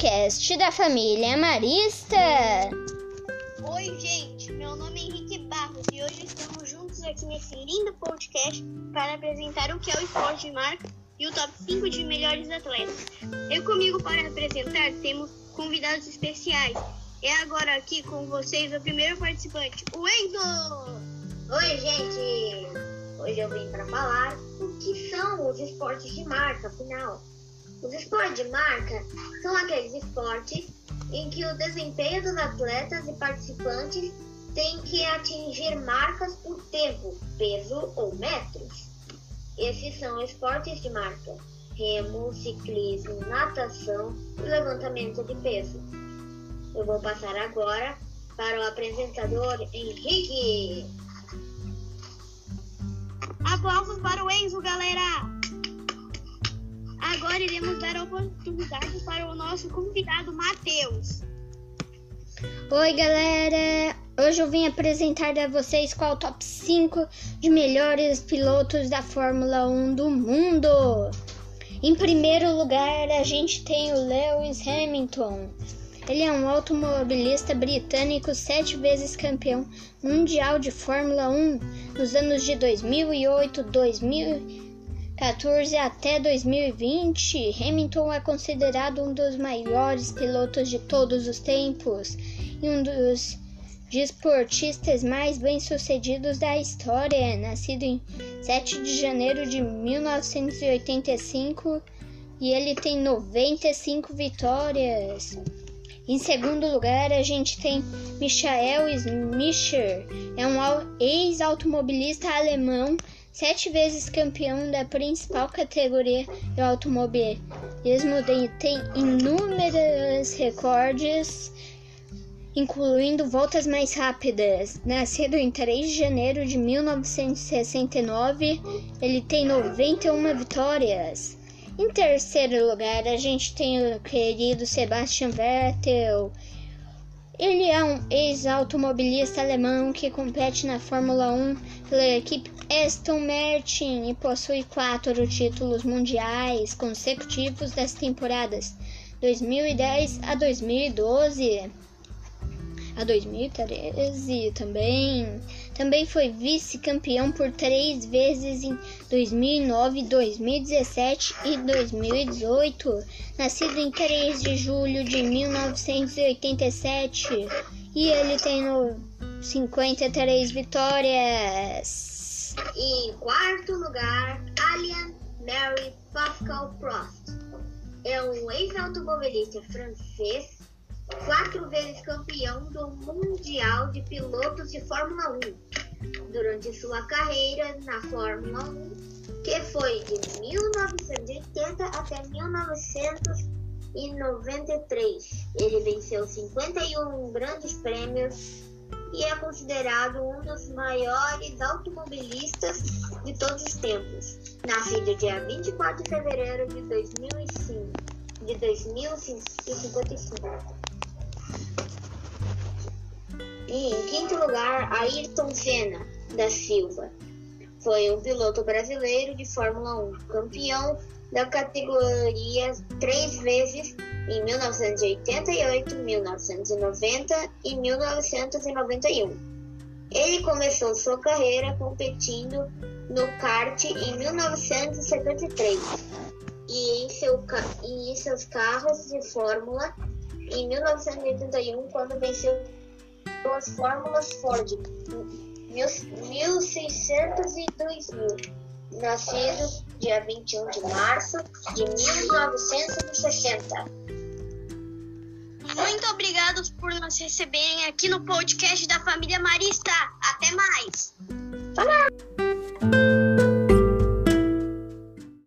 podcast da família Marista. Oi, gente, meu nome é Henrique Barros e hoje estamos juntos aqui nesse lindo podcast para apresentar o que é o esporte de marca e o top 5 de melhores atletas. Eu comigo para apresentar temos convidados especiais. É agora aqui com vocês o primeiro participante, o Enzo! Oi, gente! Hoje eu vim para falar o que são os esportes de marca, afinal. Os esportes de marca são aqueles esportes em que o desempenho dos atletas e participantes tem que atingir marcas por tempo, peso ou metros. Esses são esportes de marca: remo, ciclismo, natação e levantamento de peso. Eu vou passar agora para o apresentador Henrique. Aplausos para o Enzo, galera! Agora iremos dar a oportunidade para o nosso convidado Matheus. Oi, galera! Hoje eu vim apresentar a vocês qual é o top 5 de melhores pilotos da Fórmula 1 do mundo. Em primeiro lugar, a gente tem o Lewis Hamilton. Ele é um automobilista britânico, sete vezes campeão mundial de Fórmula 1 nos anos de 2008, 2000 2014 até 2020, Hamilton é considerado um dos maiores pilotos de todos os tempos e um dos desportistas mais bem-sucedidos da história. Nascido em 7 de janeiro de 1985 e ele tem 95 vitórias. Em segundo lugar, a gente tem Michael Schumacher, é um ex-automobilista alemão sete vezes campeão da principal categoria do automobilismo, tem inúmeros recordes, incluindo voltas mais rápidas. Nascido em 3 de janeiro de 1969, ele tem 91 vitórias. Em terceiro lugar, a gente tem o querido Sebastian Vettel. Ele é um ex-automobilista alemão que compete na Fórmula 1 pela equipe Aston Martin e possui quatro títulos mundiais consecutivos das temporadas 2010 a 2012. A 2013 também. Também foi vice-campeão por três vezes em 2009, 2017 e 2018. Nascido em 3 de julho de 1987. E ele tem 53 vitórias. Em quarto lugar, Alien Mary Pascal Prost. É um ex-automobilista francês, quatro vezes campeão do Mundial de Pilotos de Fórmula 1. Durante sua carreira na Fórmula 1, que foi de 1980 até 1993, ele venceu 51 grandes prêmios e é considerado um dos maiores automobilistas de todos os tempos. Nascido dia 24 de fevereiro de 2005, de 2055. E em quinto lugar, Ayrton Senna da Silva. Foi um piloto brasileiro de Fórmula 1, campeão da categoria três vezes em 1988, 1990 e 1991. Ele começou sua carreira competindo no kart em 1973 e em, seu, e em seus carros de Fórmula em 1981, quando venceu as Fórmulas Ford 1600 e 2000 nascido dia 21 de março de 1960. Muito obrigado por nos receberem aqui no podcast da família Marista. Até mais! Falou!